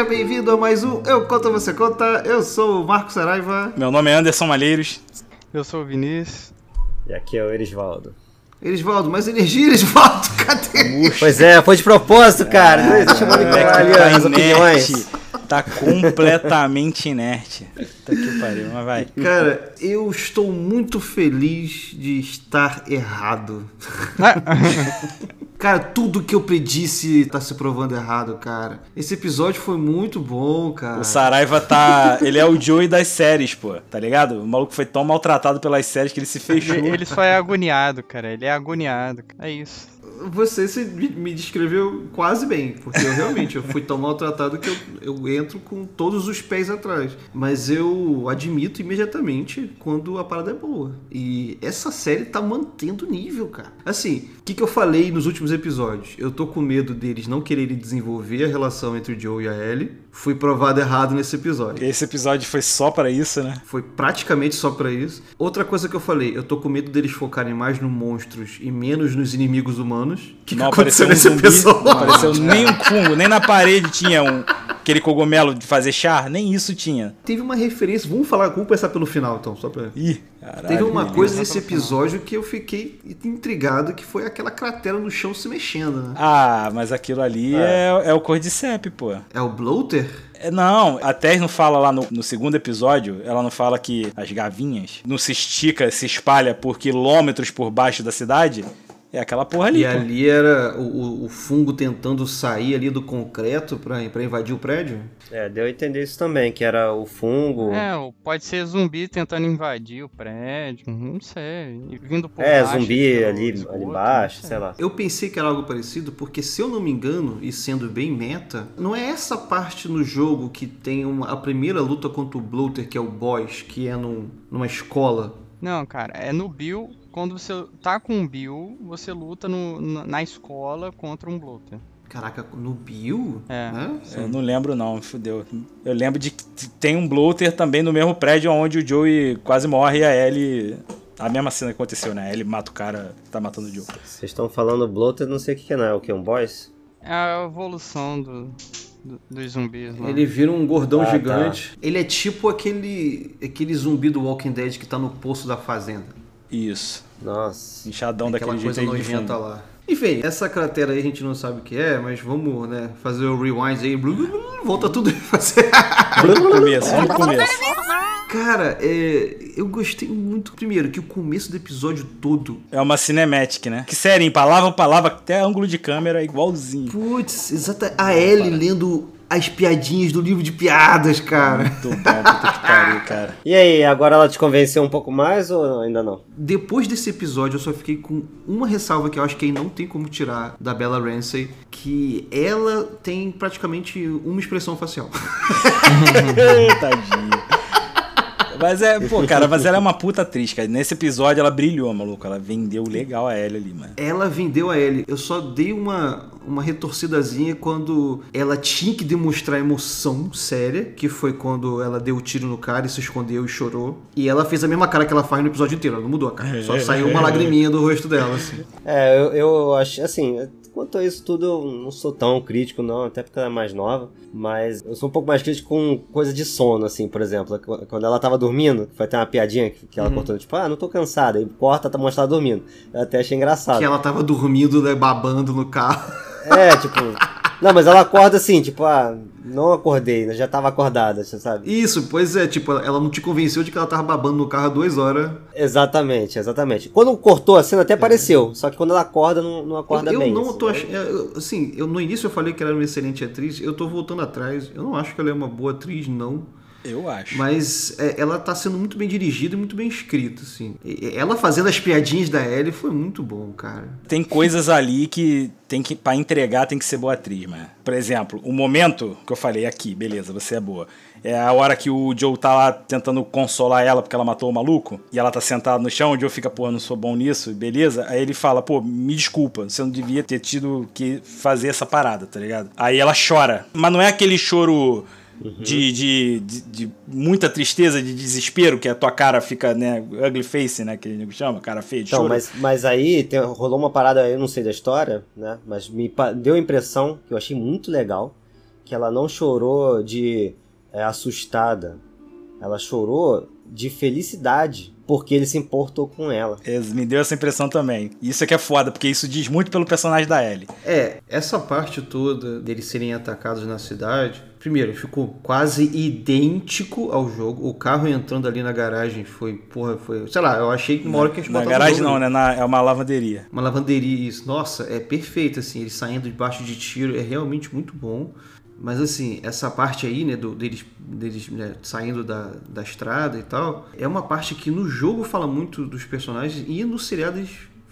Seja bem-vindo a mais um Eu Conto Você Conta. Eu sou o Marcos Saraiva. Meu nome é Anderson Malheiros. Eu sou o Vinícius. E aqui é o Erisvaldo. Erisvaldo, mais energia, Erisvaldo, cadê? Pois é, foi de propósito, cara. Não existe Moleque manipular tá as opiniões. Tá completamente inerte. Puta que pariu, mas vai. Cara, eu estou muito feliz de estar errado. Cara, tudo que eu predisse tá se provando errado, cara. Esse episódio foi muito bom, cara. O Saraiva tá. Ele é o Joey das séries, pô. Tá ligado? O maluco foi tão maltratado pelas séries que ele se fechou. Ele, ele só é agoniado, cara. Ele é agoniado. É isso. Você se- me descreveu quase bem, porque eu realmente eu fui tão maltratado que eu, eu entro com todos os pés atrás. Mas eu admito imediatamente quando a parada é boa. E essa série tá mantendo o nível, cara. Assim, o que, que eu falei nos últimos episódios? Eu tô com medo deles não quererem desenvolver a relação entre o Joe e a Ellie. Fui provado errado nesse episódio. Esse episódio foi só pra isso, né? Foi praticamente só pra isso. Outra coisa que eu falei, eu tô com medo deles focarem mais nos monstros e menos nos inimigos humanos. O que, que não aconteceu apareceu um nesse zumbi, episódio? não apareceu nem um fungo, nem na parede tinha um aquele cogumelo de fazer char, nem isso tinha. Teve uma referência, vamos falar, vamos começar pelo final então, só pra... Ih, caralho. Teve uma beleza. coisa nesse episódio que eu fiquei intrigado, que foi aquela cratera no chão se mexendo, né? Ah, mas aquilo ali é, é o Cordyceps, pô. É o bloater? É, Não, a Tess não fala lá no, no segundo episódio, ela não fala que as gavinhas não se estica, se espalha por quilômetros por baixo da cidade? É aquela porra ali, E pô. ali era o, o- fungo tentando sair ali do concreto pra, pra invadir o prédio? É, deu a entender isso também, que era o fungo. É, pode ser zumbi tentando invadir o prédio. Não sei. E vindo por É, baixo zumbi ali, esgoto, ali embaixo, sei lá. Eu pensei que era algo parecido, porque se eu não me engano, e sendo bem meta, não é essa parte no jogo que tem uma, a primeira luta contra o bloater, que é o boss, que é num- numa escola. Não, cara, é no Bill. Quando você tá com o Bill, você luta no- na, na escola contra um bloater. Caraca, no Bill? É. Né? Eu não lembro não, fudeu. Eu lembro de que tem um bloater também no mesmo prédio onde o Joey quase morre e a Ellie... A mesma cena que aconteceu, né? A Ellie mata o cara que tá matando o Joe. Vocês estão falando bloater, não sei o que, que é, não. É o que? Um boss? É a evolução do, do- dos zumbis lá. Ele vira um gordão Ah, tá. gigante. Ele é tipo aquele, aquele zumbi do Walking Dead que tá no poço da fazenda. Isso. Nossa. Inchadão Aquela daquele coisa jeito aí de fundo. lá. Enfim, essa cratera aí a gente não sabe o que é, mas vamos, né, fazer o rewind aí. Blu, blu, blu, Volta tudo e fazer. Vamos pro começo, vamos pro começo. Cara, é, eu gostei muito. Primeiro, que o começo do episódio todo. É uma cinematic, né? Que sério, em palavra a palavra, até ângulo de câmera é igualzinho. Putz, exata. A Ellie lendo as piadinhas do livro de piadas, cara. Muito bom, puta que pariu, cara. E aí, agora ela te convenceu um pouco mais ou ainda não? Depois desse episódio, eu só fiquei com uma ressalva que eu acho que aí não tem como tirar da Bella Ramsey, que ela tem praticamente uma expressão facial. Tadinha. Mas é, pô, cara, mas ela é uma puta atriz, cara. Nesse episódio ela brilhou, maluco. Ela vendeu legal a Ellie ali, mano. Ela vendeu a Ellie. Eu só dei uma, uma retorcidazinha quando ela tinha que demonstrar emoção séria, que foi quando ela deu o tiro no cara e se escondeu e chorou. E ela fez a mesma cara que ela faz no episódio inteiro, ela não mudou a cara. Só saiu uma lagriminha do rosto dela, assim. É, eu, eu acho, assim, quanto a isso tudo, eu não sou tão crítico, não, até porque ela é mais nova, mas eu sou um pouco mais crítico com coisa de sono, assim, por exemplo, quando ela tava dormindo, foi até uma piadinha que, ela cortou, tipo, ah, não tô cansada, e corta, tá mostrando ela dormindo. Eu até achei engraçado. Que ela tava dormindo, né, babando no carro. É, tipo, não, mas ela acorda assim, tipo, ah, não acordei, né, já tava acordada, você sabe? Isso, pois é, tipo, ela não te convenceu de que ela tava babando no carro há duas horas. Exatamente, exatamente. Quando cortou a cena até pareceu, só que quando ela acorda, não, não acorda É. eu bem. não assim, tô né? achando. eu- Assim, eu, no início eu falei que ela era uma excelente atriz, eu tô voltando atrás. Eu não acho que ela é uma boa atriz, não. Eu acho. Mas é, ela tá sendo muito bem dirigida e muito bem escrita, assim. E- Ela fazendo as piadinhas da Ellie foi muito bom, cara. Tem coisas ali que tem que para entregar tem que ser boa atriz, mano. Por exemplo, o momento que eu falei aqui, beleza, você é boa. É a hora que o Joe tá lá tentando consolar ela porque ela matou o maluco e ela tá sentada no chão, o Joe fica, pô, não sou bom nisso, beleza? Aí ele fala, pô, me desculpa, você não devia ter tido que fazer essa parada, tá ligado? Aí ela chora. Mas não é aquele choro de, de, de, de muita tristeza, de desespero, que a tua cara fica, né, ugly face, né, que a gente chama, cara feia de Então, choro. mas, mas aí tem- rolou uma parada, eu não sei da história, né? Mas me deu a impressão, que eu achei muito legal, que ela não chorou de é, assustada. Ela chorou de felicidade porque ele se importou com ela. Me deu essa impressão também. Isso é que é foda, porque isso diz muito pelo personagem da Ellie. É, essa parte toda deles serem atacados na cidade, primeiro, ficou quase idêntico ao jogo. O carro entrando ali na garagem foi, porra, foi. Sei lá, eu achei que uma hora que eles Na garagem não, ali. né? Na- é uma lavanderia. Uma lavanderia, isso. Nossa, é perfeito, assim, eles saindo debaixo de tiro, é realmente muito bom. Mas assim, essa parte aí, né, do, deles, deles né, saindo da, da estrada e tal, é uma parte que no jogo fala muito dos personagens e no seriado eles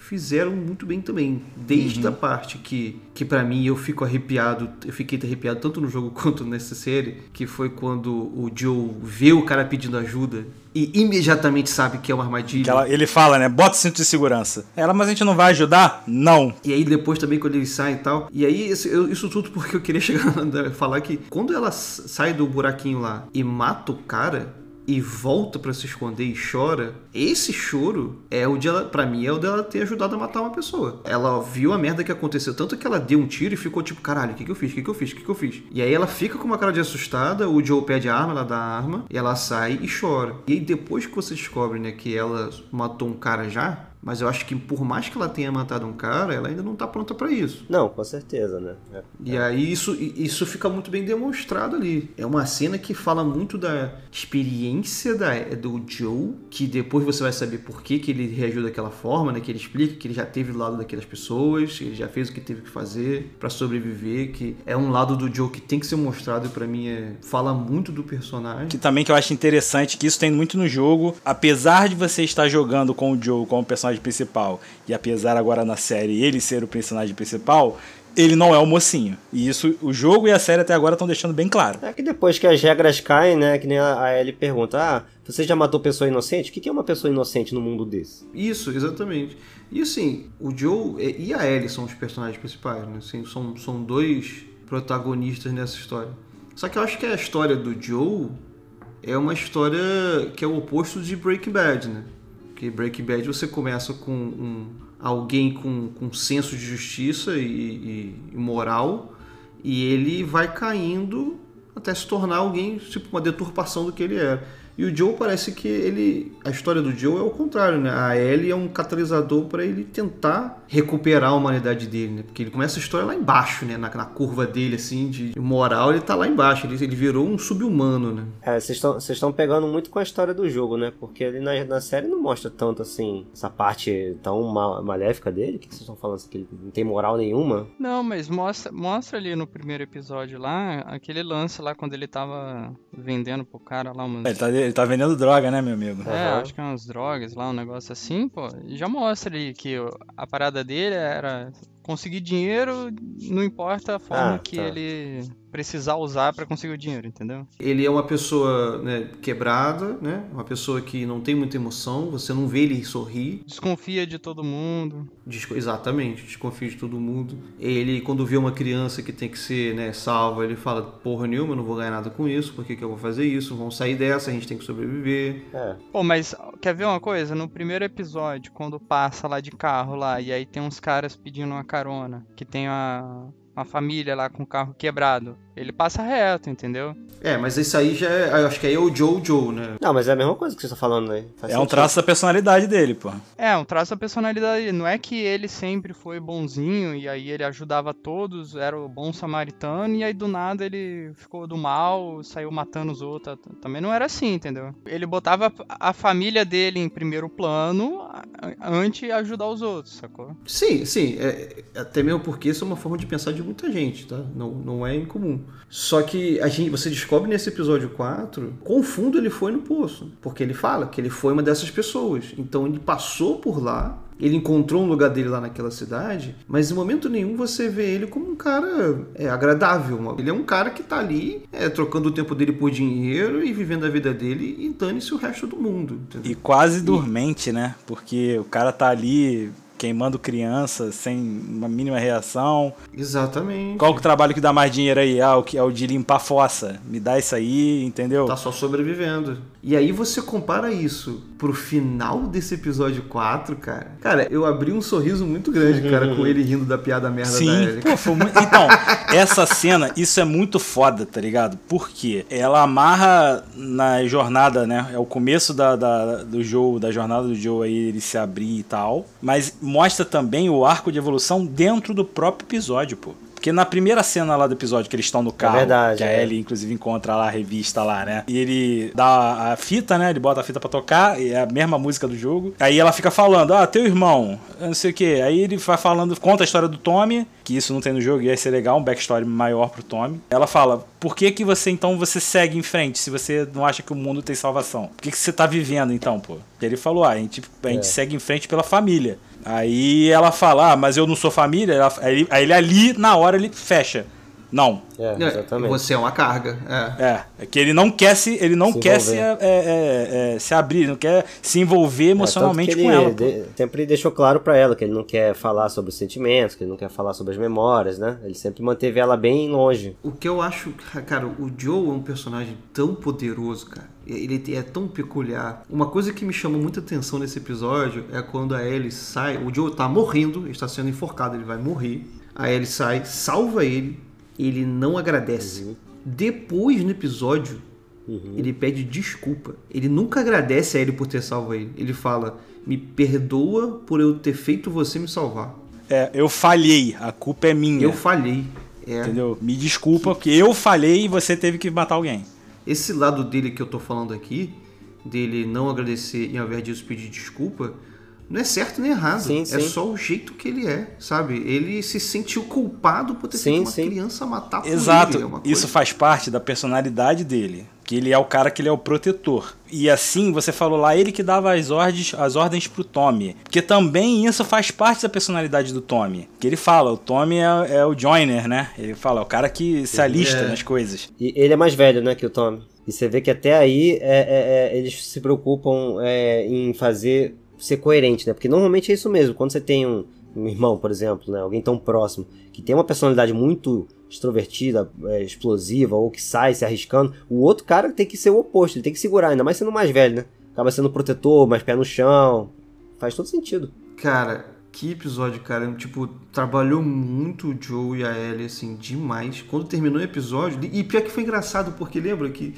fizeram muito bem também. Desde a parte que, que para mim eu fico arrepiado, eu fiquei arrepiado tanto no jogo quanto nessa série, que foi quando o Joe vê o cara pedindo ajuda e imediatamente sabe que é uma armadilha. Ela- ele fala, né? Bota o cinto de segurança. Ela, mas a gente não vai ajudar? Não. E aí depois também quando eles saem e tal. E aí isso, eu- isso tudo porque eu queria chegar a falar que quando ela sai do buraquinho lá e mata o cara e volta pra se esconder e chora, esse choro é o de ela, para mim é o dela ter ajudado a matar uma pessoa. Ela viu a merda que aconteceu, tanto que ela deu um tiro e ficou tipo, caralho, o que que eu fiz? O que que eu fiz? O que que eu fiz? E aí ela fica com uma cara de assustada, o Joe pede a arma, ela dá a arma, e ela sai e chora. E aí depois que você descobre, né, que ela matou um cara já, mas eu acho que por mais que ela tenha matado um cara, ela ainda não tá pronta pra isso. Não, com certeza, né? É. E aí isso, isso fica muito bem demonstrado ali. É uma cena que fala muito da experiência da, do Joe, que depois você vai saber por que, que ele reagiu daquela forma, né? Que ele explica que ele já teve do lado daquelas pessoas, ele já fez o que teve que fazer pra sobreviver, que é um lado do Joe que tem que ser mostrado e pra mim é, fala muito do personagem. Que também que eu acho interessante, que isso tem muito no jogo. Apesar de você estar jogando com o Joe como personagem principal, e apesar agora na série ele ser o personagem principal, ele não é o mocinho. E isso o jogo e a série até agora estão deixando bem claro. É que depois que as regras caem, né? Que nem a a Ellie pergunta: Ah, você já matou pessoa inocente? O que que é uma pessoa inocente no mundo desse? Isso, exatamente. E assim, o Joe e a Ellie são os personagens principais, né? Assim, são, são dois protagonistas nessa história. Só que eu acho que a história do Joe é uma história que é o oposto de Breaking Bad, né? Porque Breaking Bad você começa com um, alguém com, com senso de justiça e, e- e moral e ele vai caindo até se tornar alguém, tipo uma deturpação do que ele era. E o Joe parece que ele. A história do Joe é o contrário, né? A Ellie é um catalisador para ele tentar recuperar a humanidade dele, né? Porque ele começa a história lá embaixo, né? Na, na curva dele, assim, de moral, ele tá lá embaixo. Ele, ele virou um sub-humano, né? É, vocês estão vocês estão pegando muito com a história do jogo, né? Porque ele na, na série não mostra tanto assim, essa parte tão ma- maléfica dele. O que vocês estão falando assim? Que ele não tem moral nenhuma? Não, mas mostra, mostra ali no primeiro episódio lá, aquele lance lá quando ele tava vendendo pro cara lá umas... Ele tá, ele tá vendendo droga, né, meu amigo? É, Aham. acho que é umas drogas lá, um negócio assim, pô. e Já mostra ali que a parada dele era conseguir dinheiro, não importa a forma Ah, que tá. ele precisar usar pra conseguir o dinheiro, entendeu? Ele é uma pessoa né, quebrada, né? Uma pessoa que não tem muita emoção, você não vê ele sorrir. Desconfia de todo mundo. Desco- Exatamente, desconfia de todo mundo. Ele, quando vê uma criança que tem que ser né, salva, ele fala: Porra nenhuma, eu não vou ganhar nada com isso, por que, que eu vou fazer isso? Vamos sair dessa, a gente tem que sobreviver. É. Pô, mas quer ver uma coisa? No primeiro episódio, quando passa lá de carro lá, e aí tem uns caras pedindo uma carona, que tem a, uma família lá com o carro quebrado, ele passa reto, entendeu? É, mas isso aí já é. eu Acho que aí é o Joe Joe, né? Não, mas é a mesma coisa que você tá falando aí. Faz É um sentido. traço da personalidade dele, pô. É, um traço da personalidade. dele. Não é que ele sempre foi bonzinho e aí ele ajudava todos, era o bom samaritano, e aí do nada ele ficou do mal, saiu matando os outros. Também não era assim, entendeu? Ele botava a família dele em primeiro plano antes de ajudar os outros, sacou? Sim, sim. É, até mesmo porque isso é uma forma de pensar de muita gente, tá? Não, não é incomum. Só que a gente, você descobre nesse episódio 4 quão fundo ele foi no poço. Porque ele fala que ele foi uma dessas pessoas. Então ele passou por lá, ele encontrou um lugar dele lá naquela cidade, mas em momento nenhum você vê ele como um cara é, agradável. Ele é um cara que tá ali é, trocando o tempo dele por dinheiro e vivendo a vida dele e dane-se o resto do mundo. entendeu? E quase dormente, né? Porque o cara tá ali queimando criança sem uma mínima reação. Exatamente. Qual que é o trabalho que dá mais dinheiro aí? Ah, o que é o de limpar fossa. Me dá isso aí, entendeu? Tá só sobrevivendo. E aí você compara isso pro final desse episódio 4, cara. Cara, eu abri um sorriso muito grande, cara, com ele rindo da piada merda da Sim, Ellie. pô, foi muito... Então, essa cena, isso é muito foda, tá ligado? Porque ela amarra na jornada, né? É o começo da, da- do jogo, da jornada do Joe aí, ele se abrir e tal. Mas mostra também o arco de evolução dentro do próprio episódio, pô. Porque na primeira cena lá do episódio, que eles estão no carro, verdade, que a é. Ellie inclusive encontra lá a revista lá, né? E ele dá a fita, né? Ele bota a fita pra tocar, e é a mesma música do jogo. Aí ela fica falando, ah, teu irmão, não sei o que. Aí ele vai falando, conta a história do Tommy, que isso não tem no jogo, e ia ser legal, um backstory maior pro Tommy. Ela fala, por que que você então você segue em frente, se você não acha que o mundo tem salvação? Por que que você tá vivendo então, pô? Ele falou, ah, a gente, a gente É. segue em frente pela família. Aí ela fala, ah, mas eu não sou família. Ela- aí, ele- aí ele ali, na hora, ele fecha. Não, É, É, exatamente. Você é uma carga. É. é, é que ele não quer se, ele não Se quer se, é, é, é, se abrir, não quer se envolver emocionalmente com ele ela. de- sempre deixou claro pra ela que ele não quer falar sobre os sentimentos, que ele não quer falar sobre as memórias, né? Ele sempre manteve ela bem longe. O que eu acho, cara, o Joe é um personagem tão poderoso, cara. Ele é tão peculiar. Uma coisa que me chamou muita atenção nesse episódio é quando a Ellie sai. O Joe tá morrendo, ele está sendo enforcado, ele vai morrer. A Ellie sai, salva ele, ele não agradece. Depois no episódio, ele pede desculpa. Ele nunca agradece a Ellie por ter salvo ele. Ele fala: Me perdoa por eu ter feito você me salvar. É, eu falhei, a culpa é minha. Eu falhei. É. Entendeu? Me desculpa, porque eu falhei e você teve que matar alguém. Esse lado dele que eu tô falando aqui, dele não agradecer e ao invés disso pedir desculpa, não é certo nem errado. Sim, é sim. só o jeito que ele é, sabe? Ele se sentiu culpado por ter Sim, feito uma criança matar por Exato. ele. É. Isso faz parte da personalidade dele. Que ele é o cara que ele é o protetor. E assim, você falou lá, ele que dava as ordens, as ordens pro Tommy. Porque também isso faz parte da personalidade do Tommy. Que ele fala, o Tommy é, é o joiner, né? Ele fala, é o cara que se alista É. nas coisas. E ele é mais velho, né, que o Tommy. E você vê que até aí é, é, é, eles se preocupam é, em fazer ser coerente, né? Porque normalmente é isso mesmo. Quando você tem um, um irmão, por exemplo, né, alguém tão próximo, que tem uma personalidade muito extrovertida, é, explosiva, ou que sai se arriscando, o outro cara tem que ser o oposto, ele tem que segurar, ainda mais sendo mais velho, né? Acaba sendo protetor, mais pé no chão. Faz todo sentido. Cara, que episódio, cara. Tipo, trabalhou muito o Joe e a Ellie, assim, demais. Quando terminou o episódio. E pior que foi engraçado, porque lembra que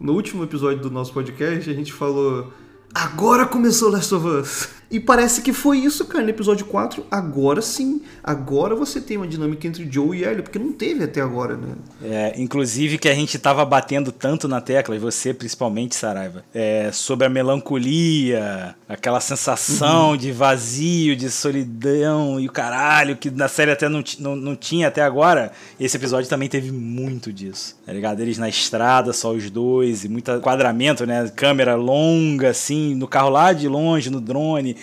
no último episódio do nosso podcast a gente falou. Agora começou Last of Us. E parece que foi isso, cara, no episódio 4. Agora sim. Agora você tem uma dinâmica entre Joe e Ellie, porque não teve até agora, né? É, inclusive que a gente tava batendo tanto na tecla, e você principalmente, Saraiva, é, sobre a melancolia, aquela sensação de vazio, de solidão e o caralho, que na série até não, não, não tinha até agora. Esse episódio também teve muito disso, tá ligado? Eles na estrada, só os dois, e muito enquadramento, né? Câmera longa, assim, no carro lá de longe, no drone,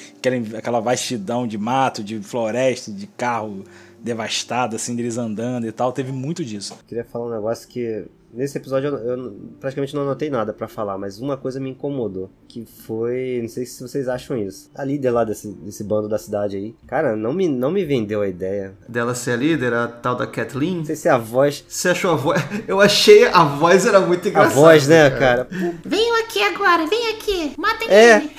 aquela, vastidão de mato, de floresta, de carro devastado, assim, deles andando e tal. Teve muito disso. Queria falar um negócio que nesse episódio eu, eu praticamente não anotei nada pra falar, mas uma coisa me incomodou, que foi, não sei se vocês acham isso. A líder lá desse, desse bando da cidade aí, cara, não me, não me vendeu a ideia. Dela ser a líder, a tal da Kathleen. Não sei se é a voz, Você achou a voz? Eu achei a voz era muito a engraçada. voz, né, cara? Venham aqui agora, vem aqui. Matem É. ele.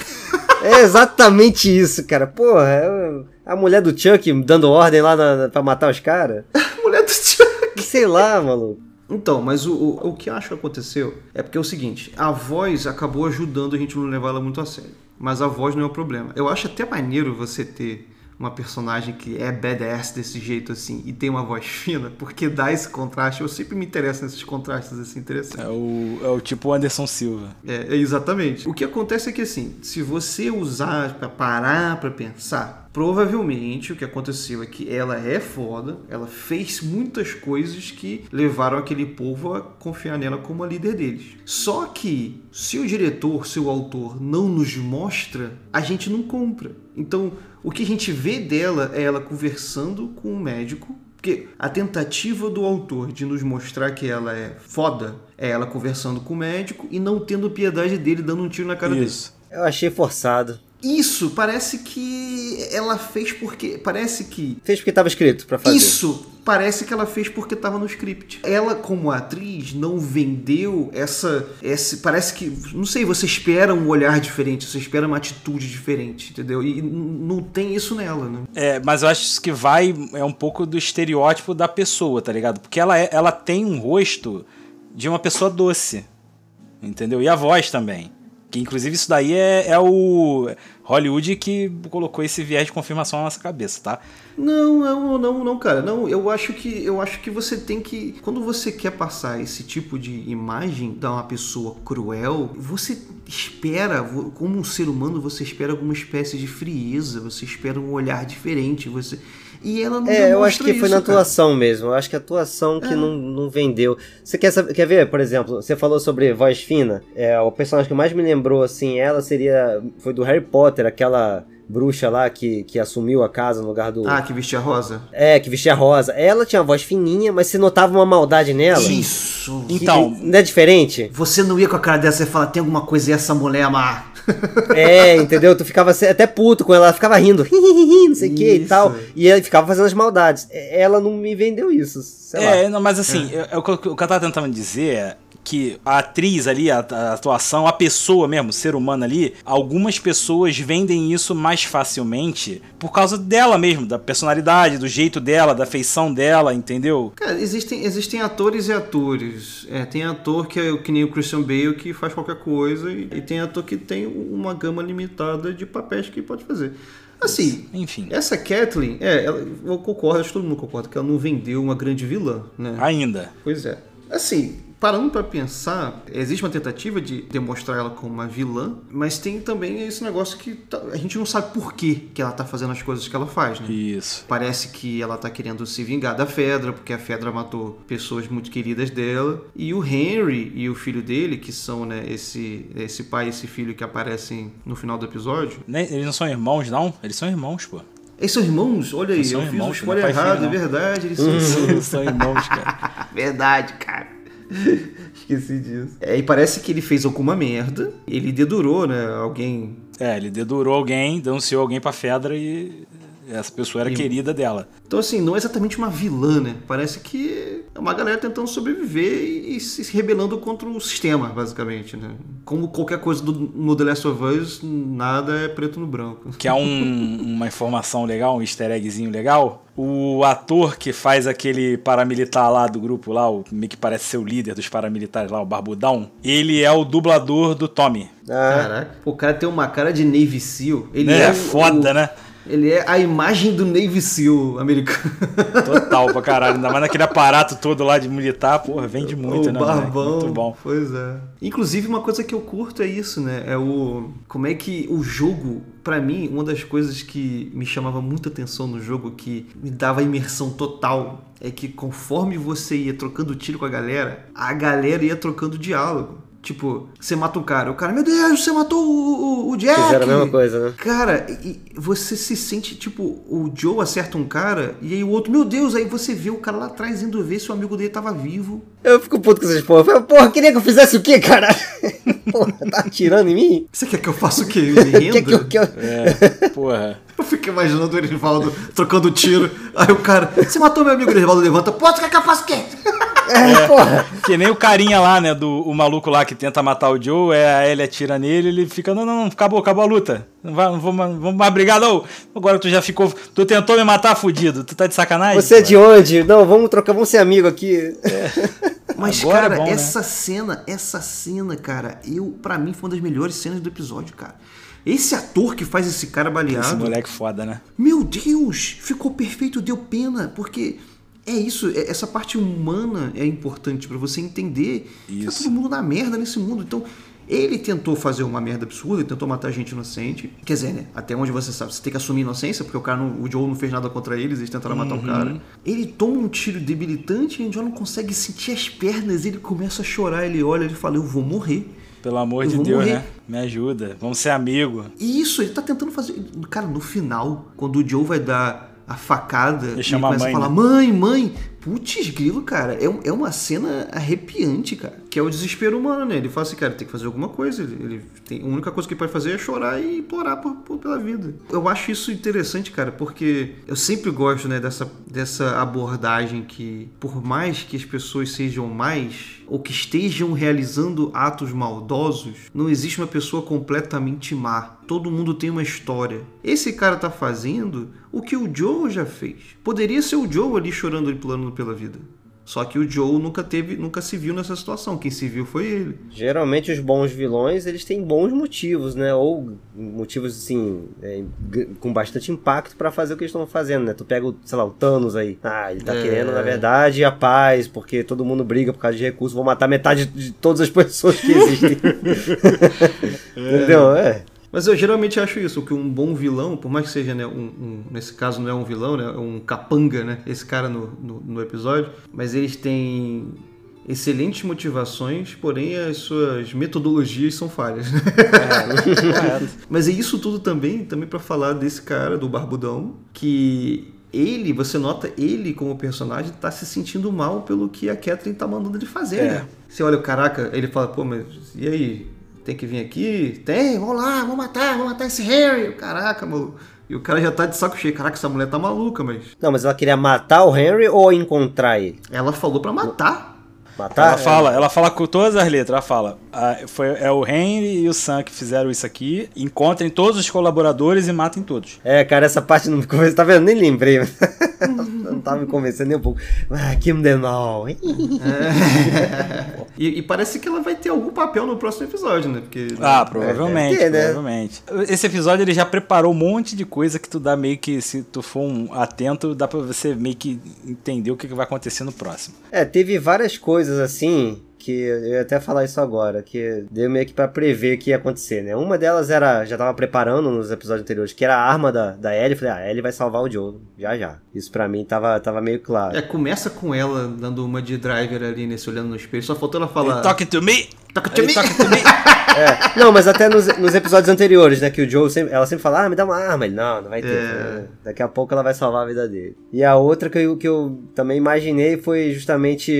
É exatamente isso, cara. Porra, é a mulher do Chuck dando ordem lá na, pra matar os caras. Mulher do Chuck. Sei lá, maluco. Então, mas o, o, o que acho que aconteceu é porque é o seguinte, a voz acabou ajudando a gente não levar ela muito a sério. Mas a voz não é o problema. Eu acho até maneiro você ter uma personagem que é badass desse jeito assim e tem uma voz fina, porque dá esse contraste. Eu sempre me interesso nesses contrastes assim interessantes. É o, é o tipo Anderson Silva. É, é exatamente. O que acontece é que assim, se você usar pra parar pra pensar, provavelmente o que aconteceu é que ela é foda, ela fez muitas coisas que levaram aquele povo a confiar nela como a líder deles. Só que se o diretor, se o autor não nos mostra, a gente não compra. Então, o que a gente vê dela é ela conversando com o médico porque a tentativa do autor de nos mostrar que ela é foda é ela conversando com o médico e não tendo piedade dele dando um tiro na cara Isso. Eu achei forçado. Isso, parece que ela fez porque. Parece que. Fez porque tava escrito pra fazer. Isso, parece que ela fez porque tava no script. Ela, como atriz, não vendeu essa. esse parece que. Não sei, você espera um olhar diferente, você espera uma atitude diferente, entendeu? E não tem isso nela, né? É, mas eu acho que vai é um pouco do estereótipo da pessoa, tá ligado? Porque ela, é- ela tem um rosto de uma pessoa doce, entendeu? E a voz também. Que inclusive isso daí é, é o Hollywood que colocou esse viés de confirmação na nossa cabeça, tá? Não, não, não, não, cara. Não, eu acho que eu acho que você tem que quando você quer passar esse tipo de imagem da uma pessoa cruel, você espera, como um ser humano, você espera alguma espécie de frieza, você espera um olhar diferente, você e ela não É, eu acho que foi isso, na cara. atuação mesmo. Eu acho que a atuação que não, não vendeu. Você quer, saber, quer ver, por exemplo, você falou sobre voz fina. É, o personagem que mais me lembrou, assim, ela seria. Foi do Harry Potter, aquela bruxa lá que, que assumiu a casa no lugar do. Ah, que vestia rosa. É, que vestia rosa. Ela tinha a voz fininha, mas você notava uma maldade nela. Isso. Que- Então, Não é diferente? Você não ia com a cara dessa e falar, tem alguma coisa e essa mulher amar. É, entendeu? Tu ficava até puto com ela, ela ficava rindo, não sei o que e tal. E aí ficava fazendo as maldades. É, Ela não me vendeu isso, sei lá. É, não, mas assim, é- o, que, eu- o que eu tava tentando dizer é que a atriz ali, a, a atuação, a pessoa mesmo, o ser humano ali, algumas pessoas vendem isso mais facilmente por causa dela mesmo, da personalidade, do jeito dela, da feição dela, entendeu? Cara, existem, existem atores e atores. É, tem ator que é que nem o Christian Bale que faz qualquer coisa e, e tem ator que tem uma gama limitada de papéis que pode fazer. Assim, Enfim, essa Kathleen, é, ela, eu concordo, acho que todo mundo concorda que ela não vendeu uma grande vilã, né? ainda. Pois é. Assim, parando pra pensar, existe uma tentativa de demonstrar ela como uma vilã, mas tem também esse negócio que tá- a gente não sabe por que, que ela tá fazendo as coisas que ela faz, né? Isso. Parece que ela tá querendo se vingar da Fedra, porque a Fedra matou pessoas muito queridas dela. E o Henry e o filho dele, que são, né, esse, esse pai e esse filho que aparecem no final do episódio. Eles não são irmãos, não? Eles são irmãos, pô. Eles são irmãos? Olha aí, eu fiz irmãos, o spoiler é errado, é não. verdade. Eles são Eles são irmãos, cara. Verdade, cara. Esqueci disso. É, e parece que ele fez alguma merda. Ele dedurou, né? Alguém. É, ele dedurou alguém, denunciou alguém pra Fedra e essa pessoa era E- querida dela. Então, assim, não é exatamente uma vilã, né? Parece que é uma galera tentando sobreviver e, se rebelando contra o sistema, basicamente, né? Como qualquer coisa do- no The Last of Us, nada é preto no branco. Que é um- uma informação legal, um easter eggzinho legal. O ator que faz aquele paramilitar lá do grupo lá, o meio que parece ser o líder dos paramilitares lá, o Barbudão, ele é o dublador do Tommy. Ah, Caraca, o cara tem uma cara de Navy SEAL. Ele É, é, foda, o- né? Ele é a imagem do Navy SEAL americano. Total pra caralho. Ainda mais naquele aparato todo lá de militar, porra, vende muito, o né? moleque? barbão. Muito bom. Pois é. Inclusive, uma coisa que eu curto é isso, né? É o. Como é que o jogo. Pra mim, uma das coisas que me chamava muita atenção no jogo, que me dava imersão total, é que conforme você ia trocando tiro com a galera, a galera ia trocando diálogo. Tipo, você mata um cara, o cara, meu Deus, você matou o, o, o Jack! fizeram a mesma coisa, né? Cara, e você se sente, tipo, o Joe acerta um cara, e aí o outro, meu Deus, aí você vê o cara lá atrás indo ver se o amigo dele tava vivo. Eu fico puto com essas porra. Eu falo, Porra, queria que eu fizesse o quê, cara? Porra, tá atirando em mim? Você quer que eu faça o quê? Eu me que eu, que eu... É, porra. Eu fico imaginando o Erivaldo trocando tiro. Aí o cara, você matou meu amigo, o Erivaldo levanta. Pô, você quer que eu faça o quê? É, porra. Que nem o carinha lá, né? Do o maluco lá que tenta matar o Joe, é, a Ellie atira nele, ele fica, não, não, não, acabou, acabou a luta. Não, vai, não vou, mais- vamos mais brigar, não. Agora tu já ficou. Tu tentou me matar, fudido. Tu tá de sacanagem? Você é de onde? Não, vamos trocar, vamos ser amigo aqui. Mas, Agora é cara, bom, né? essa cena, essa cena, cara, eu, pra mim, foi uma das melhores cenas do episódio, cara. Esse ator que faz esse cara Esse baleado. moleque foda, né? Meu Deus, ficou perfeito, deu pena, porque é isso, é- essa parte humana é importante pra você entender que tá Isso. todo mundo na merda nesse mundo. Então, ele tentou fazer uma merda absurda, ele tentou matar gente inocente. Quer dizer, né? Até onde você sabe, você tem que assumir inocência, porque o cara, não- o Joe não fez nada contra eles, eles tentaram matar o cara. Ele toma um tiro debilitante e o Joe não consegue sentir as pernas, ele começa a chorar, ele olha, ele fala, eu vou morrer. Pelo amor Eu de Deus, morrer. né? Me ajuda. Vamos ser amigo. E isso, ele tá tentando fazer. Cara, no final, quando o Joe vai dar a facada, Ele a começa mãe, a falar: né? mãe, mãe, Putz, grilo, cara, é, é uma cena arrepiante, cara. Que é o desespero humano, né? Ele fala assim, cara, tem que fazer alguma coisa. Ele, ele tem, a única coisa que ele pode fazer é chorar e implorar por, por- pela vida. Eu acho isso interessante, cara, porque eu sempre gosto, né, dessa, dessa abordagem que, por mais que as pessoas sejam mais ou que estejam realizando atos maldosos, não existe uma pessoa completamente má. Todo mundo tem uma história. Esse cara tá fazendo o que o Joe já fez. Poderia ser o Joe ali chorando e plano pela vida. Só que o Joe nunca teve, nunca se viu nessa situação. Quem se viu foi ele. Geralmente os bons vilões, eles têm bons motivos, né? Ou motivos, assim, é, com bastante impacto pra fazer o que eles estão fazendo, né? Tu pega, o, sei lá, o Thanos aí. Ah, ele tá É. querendo, na verdade, a paz, porque todo mundo briga por causa de recursos. Vou matar metade de todas as pessoas que existem. Entendeu? É. Mas eu geralmente acho isso, que um bom vilão, por mais que seja, né, um, um- nesse caso não é um vilão, né, é um capanga, né, esse cara no, no, no episódio, mas eles têm excelentes motivações, porém as suas metodologias são falhas. né? Correto. Mas é isso tudo também, também para falar desse cara, do Barbudão, que ele, você nota ele como personagem tá se sentindo mal pelo que a Catherine tá mandando ele fazer, É. né? Você olha o caraca, ele fala, pô, mas e aí? Tem que vir aqui? Tem, vamos lá, vamos matar, vamos matar esse Harry. Caraca, maluco. E o cara já tá de saco cheio. Caraca, essa mulher tá maluca, mas. Não, mas ela queria matar o Henry ou encontrar ele? Ela falou pra matar. Matar? Ela fala, ela fala com todas as letras, ela fala, ah, foi, é o Henry e o Sam que fizeram isso aqui, encontrem todos os colaboradores e matem todos. É, cara, essa parte não me convence. Tá vendo? Nem lembrei. não tava me convencendo nem um pouco. Ah, Kim Denol. hein? E, e parece que ela vai ter algum papel no próximo episódio, né? Porque. Ah, provavelmente, deve ter, né? provavelmente. Esse episódio ele já preparou um monte de coisa que tu dá meio que, se tu for um atento, dá pra você meio que entender o que que vai acontecer no próximo. É, teve várias coisas assim que eu ia até falar isso agora, que deu meio que pra prever o que ia acontecer, né? Uma delas era, já tava preparando nos episódios anteriores, que era a arma da, da Ellie. Falei, ah, a Ellie vai salvar o Joe, já já. Isso pra mim tava, tava meio claro. É, começa com ela dando uma de driver ali nesse olhando no espelho. Só faltou ela falar. Talking to me! Toca to me. Talking to me! É, não, mas até nos, nos episódios anteriores, né? Que o Joe sempre, ela sempre fala, ah, me dá uma arma. Ele, não, não vai ter. É. Daqui a pouco ela vai salvar a vida dele. E a outra que eu, que eu também imaginei foi justamente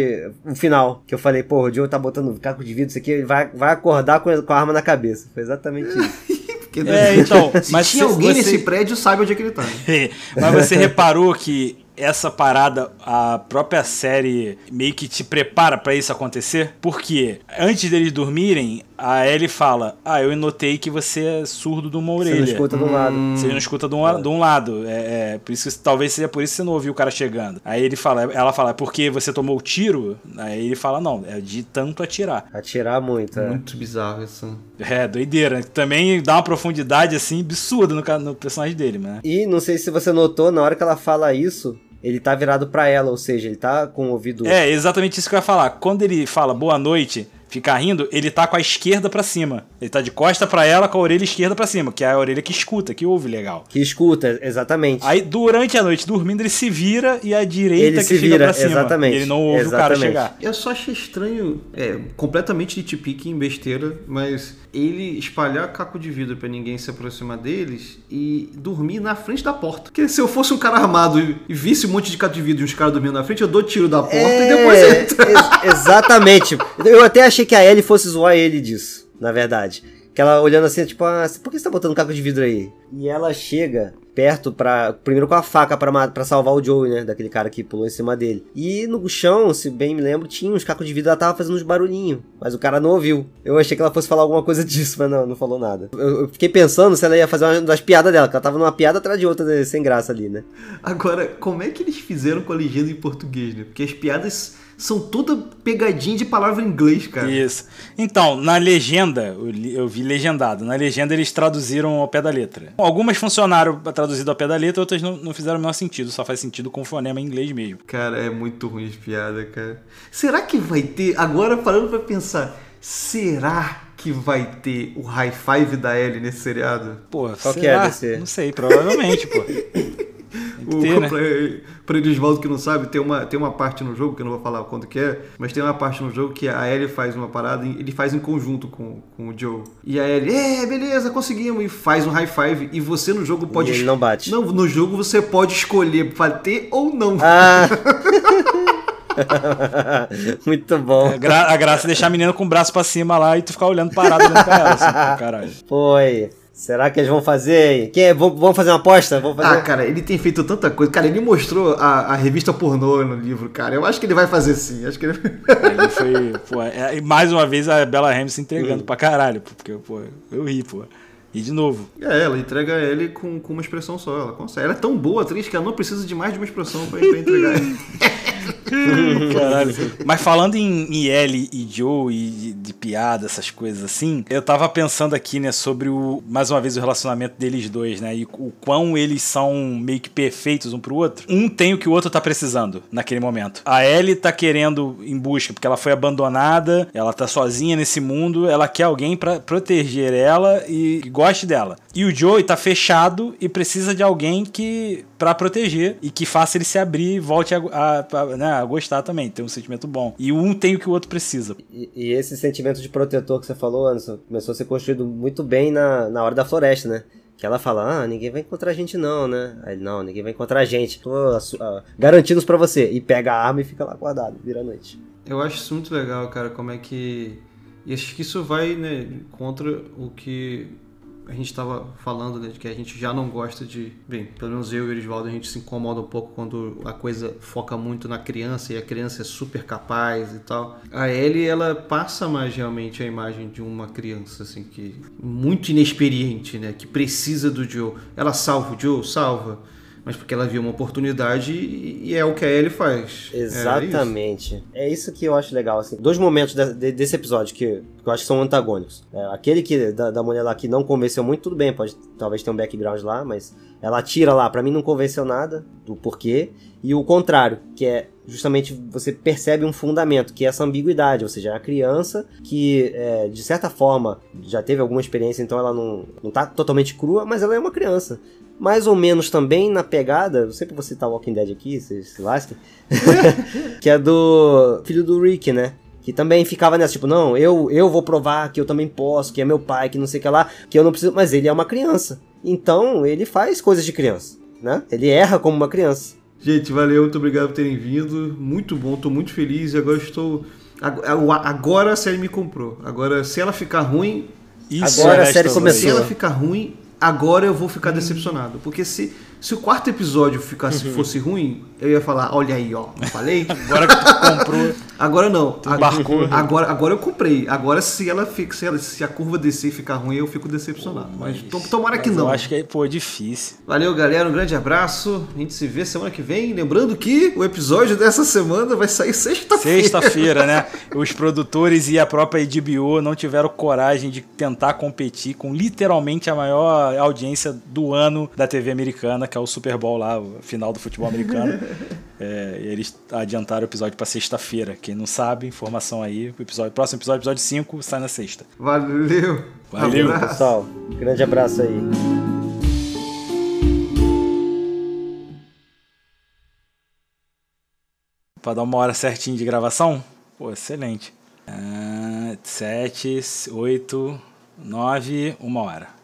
o final. Que eu falei, pô, o Joe tá botando caco de vidro, isso aqui, ele vai, vai acordar com, a- com a arma na cabeça. Foi exatamente isso. É, então, se mas tinha se alguém você- nesse prédio, sabe onde é que ele tá. Mas você reparou que essa parada, a própria série meio que te prepara pra isso acontecer? Porque antes deles dormirem, a Ellie fala: Ah, eu notei que você é surdo de uma Você não orelha. escuta do lado. Você não escuta de um, de um lado. É, é, por isso, talvez seja por isso que você não ouviu o cara chegando. Aí ele fala, ela fala, é porque você tomou o tiro? Aí ele fala, não, é de tanto atirar. Atirar muito, é. Muito bizarro isso. É, doideira. Também dá uma profundidade assim absurda no, no personagem dele, né? E não sei se você notou, na hora que ela fala isso, ele tá virado pra ela, ou seja, ele tá com o ouvido. É, exatamente isso que eu ia falar. Quando ele fala boa noite, fica rindo, ele tá com a esquerda pra cima. Ele tá de costa pra ela com a orelha esquerda pra cima, que é a orelha que escuta, que ouve legal. Que escuta, exatamente. Aí, durante a noite, dormindo, ele se vira e a direita Ele que se fica vira, pra cima. exatamente, Ele não ouve o cara exatamente. chegar. Eu só achei estranho, é, completamente de tipique em besteira, mas ele espalhar caco de vidro pra ninguém se aproximar deles e dormir na frente da porta. Porque se eu fosse um cara armado e, visse um monte de caco de vidro e uns caras dormindo na frente, eu dou tiro da porta e depois É, entra. ex- exatamente. Eu até achei que a Ellie fosse zoar ele disso, na verdade. Que ela olhando assim, tipo, ah, por que você tá botando caco de vidro aí? E ela chega perto pra. Primeiro com a faca pra salvar o Joey, né? Daquele cara que pulou em cima dele. E no chão, se bem me lembro, tinha uns cacos de vidro, ela tava fazendo uns barulhinhos. Mas o cara não ouviu. Eu achei que ela fosse falar alguma coisa disso, mas não, não falou nada. Eu, eu fiquei pensando se ela ia fazer uma das piadas dela, que ela tava numa piada atrás de outra, né, sem graça ali, né? Agora, como é que eles fizeram com a legenda em português, né? Porque as piadas são toda pegadinha de palavra em inglês, cara. Isso. Então, na legenda, eu, li- eu vi legendado. Na legenda eles traduziram ao pé da letra. Algumas funcionaram traduzido ao pé da letra, outras não, não fizeram o menor sentido. Só faz sentido com o fonema em inglês mesmo. Cara, é muito ruim as piadas, cara. Será que vai ter. Agora parando pra pensar, será que vai ter o high five da Ellie nesse seriado? Pô, Qual que será? é desse? Não sei, provavelmente, pô. O, ter, né? pra, pra Edisvaldo que não sabe, tem uma, tem uma parte no jogo, que eu não vou falar quando que é, mas tem uma parte no jogo que a Ellie faz uma parada, e ele faz em conjunto com, com o Joe. E a Ellie, é, beleza, conseguimos, e faz um high five, e você no jogo pode... E ele não bate. Não, no jogo você pode escolher bater ou não. Ah, Muito bom. A, gra a graça é deixar a menina com o braço pra cima lá e tu ficar olhando parado olhando pra ela, assim, caralho. Foi. Será que eles vão fazer? Quem é? Vamos fazer uma aposta? Vamos fazer... Ah, cara, ele tem feito tanta coisa. Cara, ele mostrou a, a revista pornô no livro, cara. Eu acho que ele vai fazer sim. Acho que ele... ele foi. Pô, é, e mais uma vez a Bella Ramsey se entregando hum. pra caralho. Porque, pô, eu ri, pô. E de novo. É, ela entrega ele com, com uma expressão só. Ela consegue. Ela é tão boa atriz que ela não precisa de mais de uma expressão pra, pra entregar ele. Caralho. Mas falando em, em Ellie e Joe e de, de, piada, essas coisas assim, eu tava pensando aqui, né, sobre o, mais uma vez, o relacionamento deles dois, né, e o quão eles são meio que perfeitos um pro outro. Um tem o que o outro tá precisando naquele momento. A Ellie tá querendo em busca, porque ela foi abandonada, ela tá sozinha nesse mundo, ela quer alguém para proteger ela e goste dela. E o Joey tá fechado e precisa de alguém que para proteger e que faça ele se abrir e volte a, a, a, né, a, gostar também, ter um sentimento bom. E um tem o que o outro precisa. E, e, esse sentimento de protetor que você falou, Anderson, começou a ser construído muito bem na, na hora da floresta, né? Que ela fala, ah, ninguém vai encontrar a gente não, né? Aí, não, ninguém vai encontrar a gente. Tô uh, garantindo isso pra você. E pega a arma e fica lá guardado, vira a noite. Eu acho isso muito legal, cara, como é que... E acho que isso vai, né, contra o que a gente estava falando né, de que a gente já não gosta de. Bem, pelo menos eu e o Erisvaldo, a gente se incomoda um pouco quando a coisa foca muito na criança e a criança é super capaz e tal. A Ellie, ela passa mais realmente a imagem de uma criança, assim, que. muito inexperiente, né? Que precisa do Joe. Ela salva o Joe? Salva mas porque ela viu uma oportunidade e é o que a Ellie faz. Exatamente. É isso, é isso que eu acho legal, assim. Dois momentos de, de, desse episódio que, que, eu acho que são antagônicos. É, aquele que da, da mulher lá que não convenceu muito, tudo bem, pode talvez ter um background lá, mas ela tira lá, para mim não convenceu nada do porquê. E o contrário, que é justamente você percebe um fundamento, que é essa ambiguidade, ou seja, é a criança que, é, de certa forma, já teve alguma experiência, então ela não, não tá totalmente crua, mas ela é uma criança mais ou menos também na pegada, sempre vou citar Walking Dead aqui, vocês se lasquem, que é do filho do Rick, né? Que também ficava nessa, tipo, não, eu, eu vou provar que eu também posso, que é meu pai, que não sei o que lá, que eu não preciso. Mas ele é uma criança. Então ele faz coisas de criança, né? Ele erra como uma criança. Gente, valeu, muito obrigado por terem vindo. Muito bom, tô muito feliz e agora estou. Agora a série me comprou. Agora, se ela ficar ruim. Isso, agora a série começou. Se ela ficar ruim, agora eu vou ficar decepcionado. Porque se, se o quarto episódio ficasse, uhum. fosse ruim, eu ia falar, olha aí, ó, não falei? agora que tu comprou. Agora não. Agora, agora, agora eu comprei. Agora se ela fica, se, ela, se a curva descer e ficar ruim, eu fico decepcionado. Mas, mas tomara mas que não. Eu acho que é, pô, difícil. Valeu, galera. Um grande abraço. A gente se vê semana que vem. Lembrando que o episódio dessa semana vai sair sexta-feira. Sexta-feira, né? Os produtores e a própria HBO não tiveram coragem de tentar competir com literalmente a maior audiência do ano da TV americana, que é o Super Bowl lá, o final do futebol americano. É, eles adiantaram o episódio para sexta-feira. Quem não sabe, informação aí. O episódio, próximo episódio, episódio 5, sai na sexta. Valeu! Valeu, abraço. pessoal. Grande abraço aí. Para dar uma hora certinha de gravação? Pô, excelente. Uh, sete, oito, nove, uma hora.